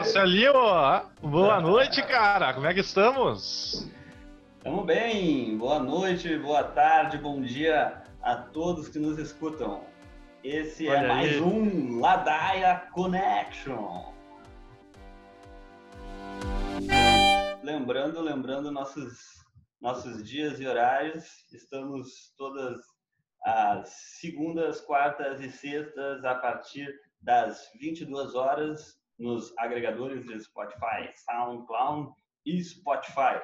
Marcelinho. Boa noite, cara. Como é que estamos? Estamos bem. Boa noite, boa tarde, bom dia a todos que nos escutam. Esse é Olha é mais aí. um Ladaia Connection. Lembrando, lembrando nossos nossos dias e horários. Estamos todas as segundas, quartas e sextas a partir das 22 horas nos agregadores de Spotify, SoundCloud e Spotify.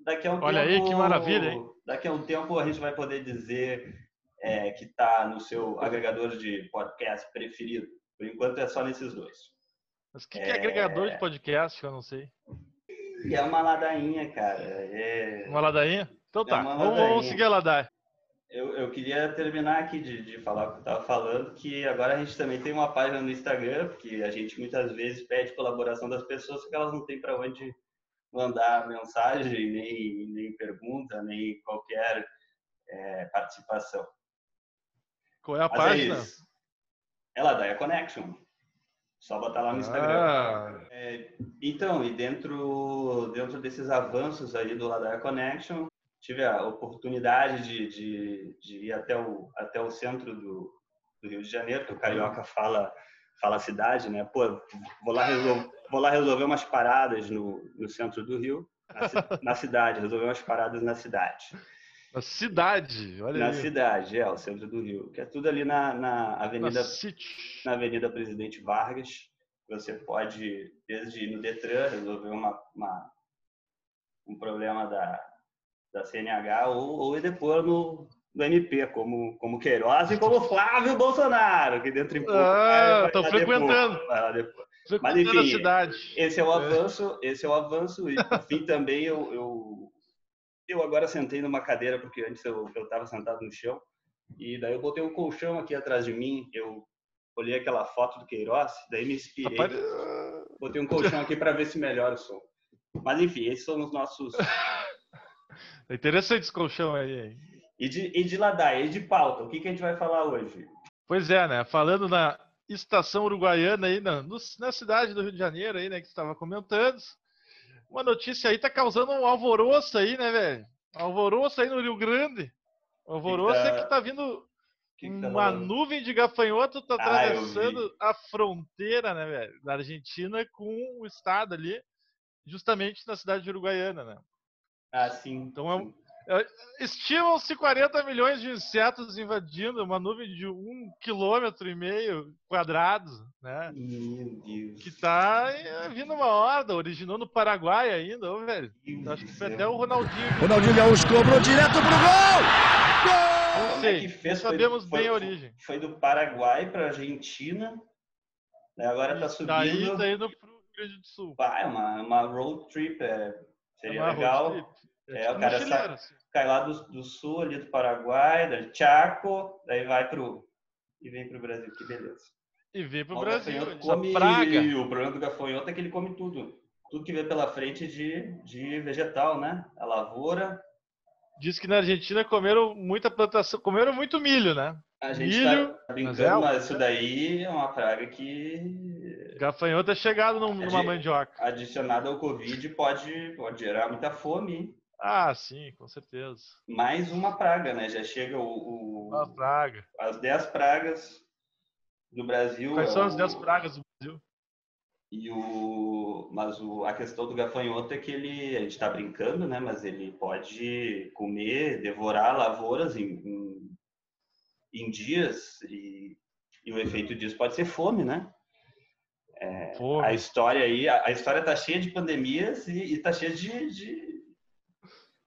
Daqui a um Olha tempo, aí que maravilha, hein? Daqui a um tempo a gente vai poder dizer é, que está no seu agregador de podcast preferido. Por enquanto é só nesses dois. Mas o que, é... que é agregador de podcast? Eu não sei. É uma ladainha, cara. É... Uma ladainha? Então tá, é vamos, vamos, seguir a ladainha. Eu, eu queria terminar aqui de, de falar o que eu estava falando, que agora a gente também tem uma página no Instagram, porque a gente muitas vezes pede colaboração das pessoas, porque elas não têm para onde mandar mensagem, nem, nem pergunta, nem qualquer é, participação. Qual é a Mas é página? É, é Ladaia Connection. Só botar lá no Instagram. Ah. É, então, e dentro, dentro desses avanços aí do Ladar Connection, tive a oportunidade de, de, de, ir até o, até o centro do, do Rio de Janeiro, que o Carioca fala, fala cidade, né? Pô, vou lá, resolver, vou lá resolver umas paradas no, no centro do Rio, na, na cidade, resolver umas paradas na cidade. Na cidade, olha Na aí. cidade, é, o centro do Rio. Que é tudo ali na, na Avenida. Na, na Avenida Presidente Vargas. Você pode, desde ir no Detran, resolver uma, uma um problema da, da CNH ou, ou no, no MP, como, como Queiroz e como Flávio Bolsonaro, que dentro em pouco. Ah, frequentando. Depois, Mas enfim, esse é o é. avanço, é. esse é o avanço, e por fim também eu, eu eu agora sentei numa cadeira, porque antes eu estava sentado no chão, e daí eu botei um colchão aqui atrás de mim, eu olhei aquela foto do Queiroz, daí me inspirei, Rapaz... botei um colchão aqui para ver se melhora o som. Mas enfim, esses são os nossos... É interessante esse colchão aí. E de, e de Ladaia, e de pauta, o que, que a gente vai falar hoje? Pois é, né? Falando na estação uruguaiana aí, na, na cidade do Rio de Janeiro aí, né, que estava comentando, uma notícia aí tá causando um alvoroço aí, né, velho? Alvoroço aí no Rio Grande. alvoroço que tá... é que tá vindo que que tá uma nuvem de gafanhoto tá ah, atravessando ah, a fronteira, né, velho? Da Argentina com o estado ali, justamente na cidade de Uruguaiana, né? Ah, sim. Então é, um, é, Estimam-se 40 milhões de insetos invadindo uma nuvem de um quilômetro e meio quadrado, né? Meu Deus. Que tá eh, vindo uma horda, originou no Paraguai ainda, ô, velho. Acho que foi até o Ronaldinho. Ronaldinho Gaúcho cobrou direto pro gol! Gol! Não sei, é que fez, sabemos foi, bem a origem. Foi do Paraguai pra Argentina, né? agora tá subindo. Daí tá indo pro Rio Grande do Sul. É uma, uma road trip, é, seria legal. É, é, o cara sa assim. cai lá do, do, sul, ali do Paraguai, do Chaco, daí vai pro. e vem pro Brasil, que beleza. E vem pro o Brasil, come, praga. O problema do gafanhoto é que ele come tudo. Tudo que vê pela frente de, de vegetal, né? A lavoura. Diz que na Argentina comeram muita plantação, comeram muito milho, né? A gente milho, tá brincando, mas, é... mas isso daí é uma praga que. Gafanhoto é chegado numa mandioca. Adicionado ao Covid pode, pode gerar muita fome. Ah, sim, com certeza. Mais uma praga, né? Já chega o. o uma praga. As 10 pragas do Brasil. Quais é são o, as 10 pragas do Brasil? E o, mas o, a questão do gafanhoto é que ele, a gente está brincando, né? Mas ele pode comer, devorar lavouras em, em, em dias e, e, o efeito disso pode ser fome, né? É. A história aí, a, a história está cheia de pandemias e está cheia de, de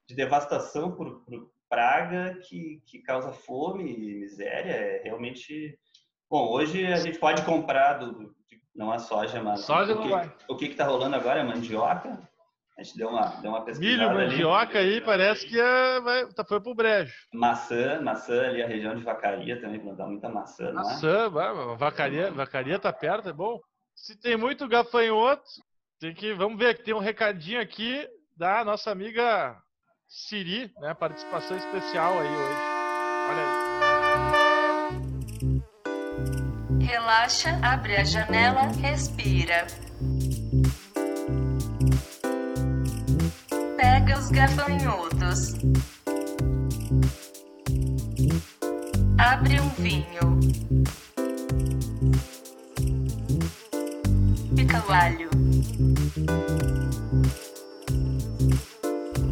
de devastação por, por praga que, que causa fome e miséria. É realmente. Bom, hoje a gente pode comprar do, não a soja, mas soja o que, vai. o que está rolando agora é mandioca. A gente deu uma, deu uma pesquisada Milho, mandioca ali. aí parece que é, vai, tá, foi pro brejo. Maçã, maçã ali, a região de Vacaria também, plantar muita maçã, não Maçã, é? vacaria, vacaria tá perto, é bom. Se tem muito gafanhoto, tem que. Vamos ver que tem um recadinho aqui da nossa amiga Siri, né? Participação especial aí hoje. Olha aí. Relaxa, abre a janela, respira. Pega os gafanhotos. Abre um vinho Pica o alho.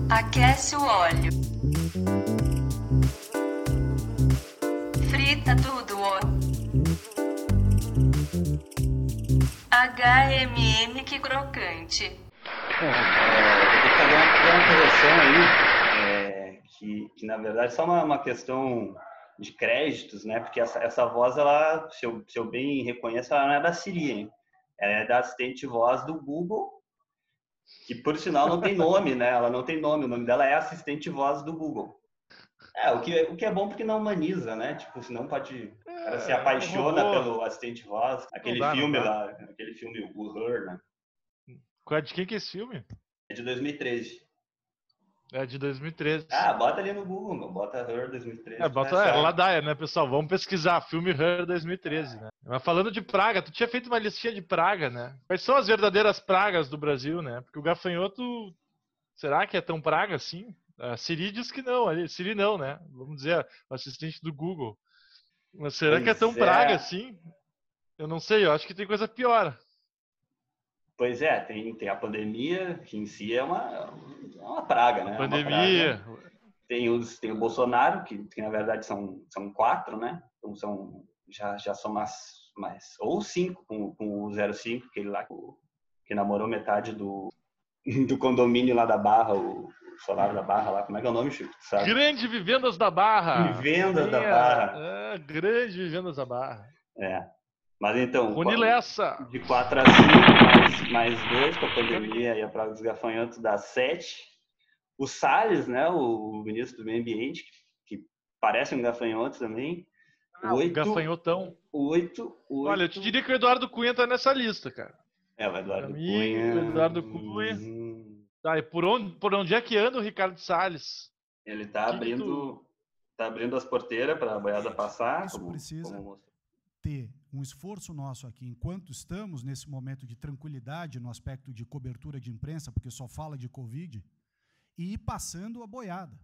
Aquece o óleo. Frita tudo, ó. HMM que crocante. É, vou fazer uma, uma correção aí, é, que, que, na verdade é só uma, uma, questão de créditos, né? Porque essa, essa voz, ela, se eu, se eu bem reconheço, ela não é da Siri, hein? Ela é da assistente voz do Google, que por sinal não tem nome, né? Ela não tem nome, o nome dela é assistente voz do Google. É, o que, o que é bom porque não humaniza, né? Tipo, senão pode. O cara se é, apaixona pelo assistente voz. Aquele dá, filme lá, aquele filme, o Her, né? Qual é de quem que é esse filme? É de 2013. É de 2013. Ah, bota ali no Google, meu. bota Her 2013. É, bota é, Ladaia, né, pessoal? Vamos pesquisar. Filme Her 2013, né? Mas falando de praga, tu tinha feito uma listinha de praga, né? Quais são as verdadeiras pragas do Brasil, né? Porque o gafanhoto, será que é tão praga assim? A Siri diz que não, ali. Siri não, né? Vamos dizer, o assistente do Google. Mas será pois que é tão é. praga assim? Eu não sei, eu acho que tem coisa pior. Pois é, tem, tem a pandemia, que em si é uma, é uma praga, né? A pandemia. Praga. Tem, os, tem o Bolsonaro, que, que na verdade são, são quatro, né? Então são, já, já são mais, mais. Ou cinco, com, com o 05, aquele lá que namorou metade do, do condomínio lá da Barra, o, solar da Barra lá. Como é que é o nome, Chico? Sabe? Grande Vivendas da Barra. Vivendas da Barra. É, grande Vivendas da Barra. É. Mas então, Rony Lessa. de 4 a 5, mais, mais 2 com a pandemia e a praga dos gafanhotos dá 7. O Salles, né, o ministro do Meio Ambiente, que parece um gafanhoto também. Ah, oito, gafanhotão. 8, Olha, eu te diria que o Eduardo Cunha tá nessa lista, cara. É, o Eduardo mim, Cunha. O Eduardo Cunha. Hum... Tá, e por onde, por onde é que anda o Ricardo Salles? Ele tá que abrindo. Que tu... Tá abrindo as porteiras para a boiada passar. Isso como, precisa como... ter um esforço nosso aqui, enquanto estamos nesse momento de tranquilidade no aspecto de cobertura de imprensa, porque só fala de Covid, e ir passando a boiada.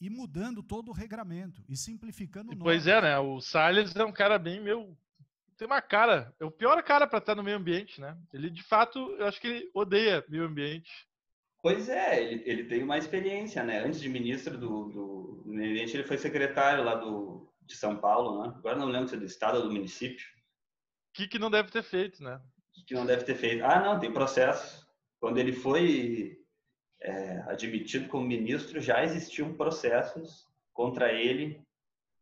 E mudando todo o regramento e simplificando o Pois é, né? O Salles é um cara bem meu. Tem uma cara, é o pior cara para estar no meio ambiente, né? Ele de fato, eu acho que ele odeia meio ambiente. Pois é, ele, ele tem uma experiência, né? Antes de ministro do, do, do meio ambiente, ele foi secretário lá do, de São Paulo, né? Agora não lembro se é do estado ou do município que, que não deve ter feito, né? que não deve ter feito? Ah, não, tem processo. Quando ele foi é, admitido como ministro, já existiam processos contra ele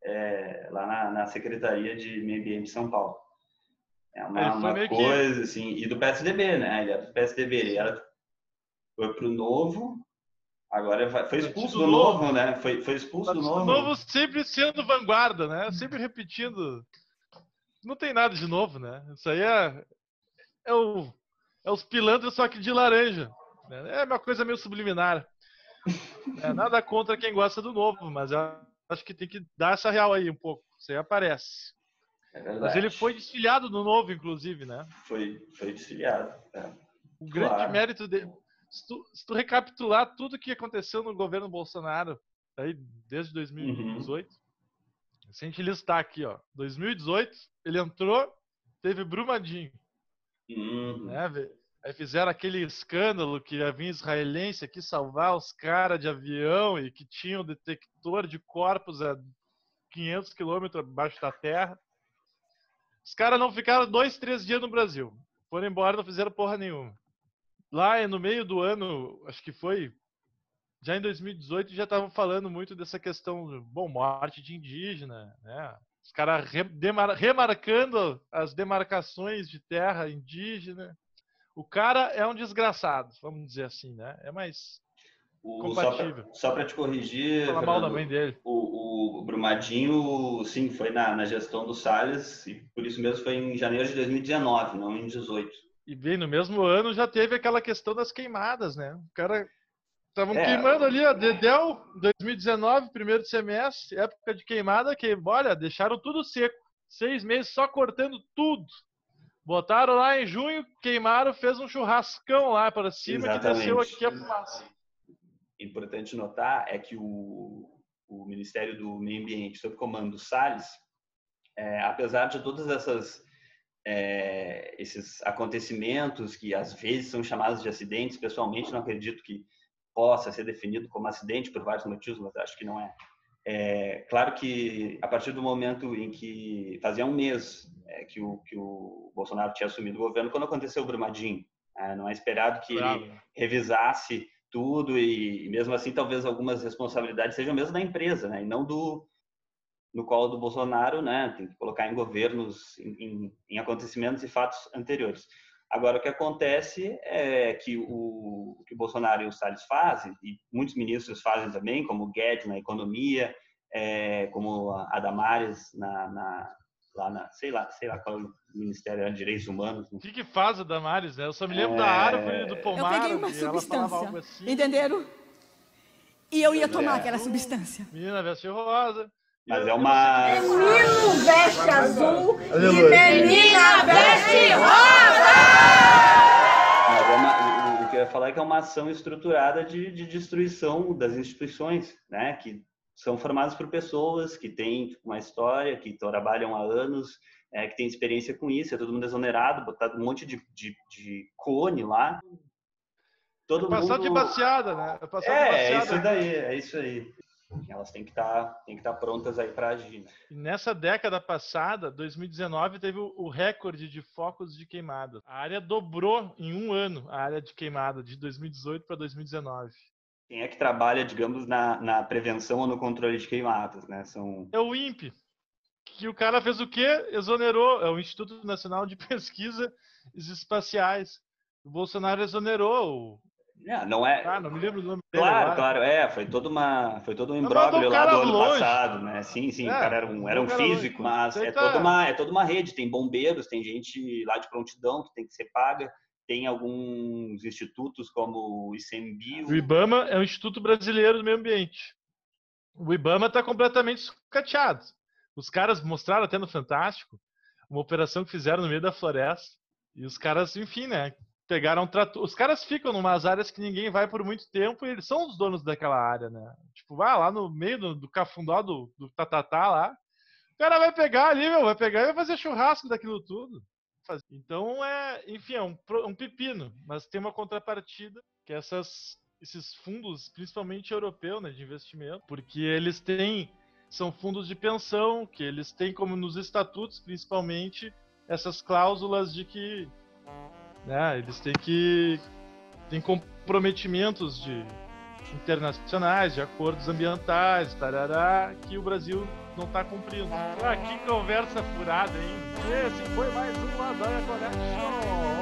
é, lá na, na, Secretaria de Meio Ambiente de São Paulo. É uma, uma coisa, que... assim, e do PSDB, né? Ele era do PSDB, ele era, foi pro Novo, agora vai, foi expulso do, do novo, novo, né? Foi, foi expulso do Novo. O Novo sempre sendo vanguarda, né? Sempre repetindo não tem nada de novo, né? Isso aí é, é, o, é os pilantras só que de laranja. Né? É uma coisa meio subliminar. É, nada contra quem gosta do novo, mas eu acho que tem que dar essa real aí um pouco. Aí aparece. É mas ele foi desfiliado no novo, inclusive, né? Foi, foi desfiliado. É. O grande claro. mérito dele. Se tu, se tu, recapitular tudo que aconteceu no governo Bolsonaro aí desde 2018, uhum. Se a gente listar aqui, ó, 2018, ele entrou, teve Brumadinho. Uhum. Né, Aí fizeram aquele escândalo que ia vir israelense aqui salvar os caras de avião e que tinham detector de corpos a 500 quilômetros abaixo da terra. Os caras não ficaram dois, três dias no Brasil. Foram embora, não fizeram porra nenhuma. Lá no meio do ano, acho que foi já em 2018 já estavam falando muito dessa questão, bom, morte de indígena, né? Os caras remarcando as demarcações de terra indígena. O cara é um desgraçado, vamos dizer assim, né? É mais o, compatível. Só para te corrigir, Fala mal dele. O, o, Brumadinho, sim, foi na, na gestão do Salles e por isso mesmo foi em janeiro de 2019, não em 18. E bem, no mesmo ano já teve aquela questão das queimadas, né? O cara Estavam é. queimando ali, ó, Dedel, 2019, primeiro semestre, época de queimada, que, olha, deixaram tudo seco. Seis meses só cortando tudo. Botaram lá em junho, queimaram, fez um churrascão lá para cima Exatamente. que desceu aqui a fumaça. importante notar é que o, o Ministério do Meio Ambiente, sob comando do Salles, é, apesar de todas essas é, esses acontecimentos que às vezes são chamados de acidentes, pessoalmente não acredito que possa ser definido como acidente por vários motivos, mas acho que não é. É claro que a partir do momento em que fazia um mês é, que, o, que o Bolsonaro tinha assumido o governo, quando aconteceu o Brumadinho, é, não é esperado que ele revisasse tudo e, e, mesmo assim talvez algumas responsabilidades sejam mesmo da empresa, né, e não do no colo do Bolsonaro, né, tem que colocar em governos, em, em acontecimentos e fatos anteriores. Agora, o que acontece é que o, o que o Bolsonaro e o Salles fazem, e muitos ministros fazem também, como o Guedes na economia, é, como a Damares na, na, lá na, sei lá, sei lá qual é o Ministério de Direitos Humanos. Né? O que, que faz a Damares, né? Eu só me lembro é... da árvore do pomar. Eu peguei uma substância, assim. entenderam? E eu ia tomar é. aquela substância. Menina veste rosa. Mas é uma. Menino veste azul e menina veste rosa! Mas é uma, o que eu ia falar é que é uma ação estruturada de, de destruição das instituições, né? Que são formadas por pessoas que têm uma história, que trabalham há anos, é, que têm experiência com isso, é todo mundo exonerado, botado um monte de, de, de cone lá. Todo é passar mundo... de baseada, né? É, é, é isso daí, é isso aí. Elas têm que estar tá, têm que estar tá prontas aí para agir. Né? Nessa década passada, 2019 teve o recorde de focos de queimada. A área dobrou em um ano a área de queimada de 2018 para 2019. Quem é que trabalha, digamos, na, na prevenção ou no controle de queimadas, né? São... É o INPE, que o cara fez o quê? Exonerou, é o Instituto Nacional de Pesquisas Espaciais. O Bolsonaro exonerou é, não é. Ah, não me lembro do nome dele. Claro, agora. claro, é, foi todo uma, foi todo um imbróglio lá do ano longe. passado, né? Sim, sim, é, o cara era um, era um físico, mas é toda uma, é toda uma rede, tem bombeiros, tem gente lá de prontidão que tem que ser paga, tem alguns institutos como o ICMBio. O IBAMA é o Instituto Brasileiro do Meio Ambiente. O IBAMA está completamente sucateado. Os caras mostraram até no Fantástico uma operação que fizeram no meio da floresta. E os caras, enfim, né? Pegaram trator. Os caras ficam numas áreas que ninguém vai por muito tempo e eles são os donos daquela área, né? Tipo, vai lá no meio do, do cafundó do, do tatatá lá. O cara vai pegar ali, meu, vai pegar e vai fazer churrasco daquilo tudo. Então é, enfim, é um, um pepino, mas tem uma contrapartida que essas, esses fundos, principalmente europeu, né, de investimento, porque eles têm são fundos de pensão, que eles têm como nos estatutos, principalmente, essas cláusulas de que né? Eles têm que têm comprometimentos de internacionais, de acordos ambientais, tarará, que o Brasil não está cumprindo. Ah, que conversa furada, hein? Esse foi mais um Adóia Connection.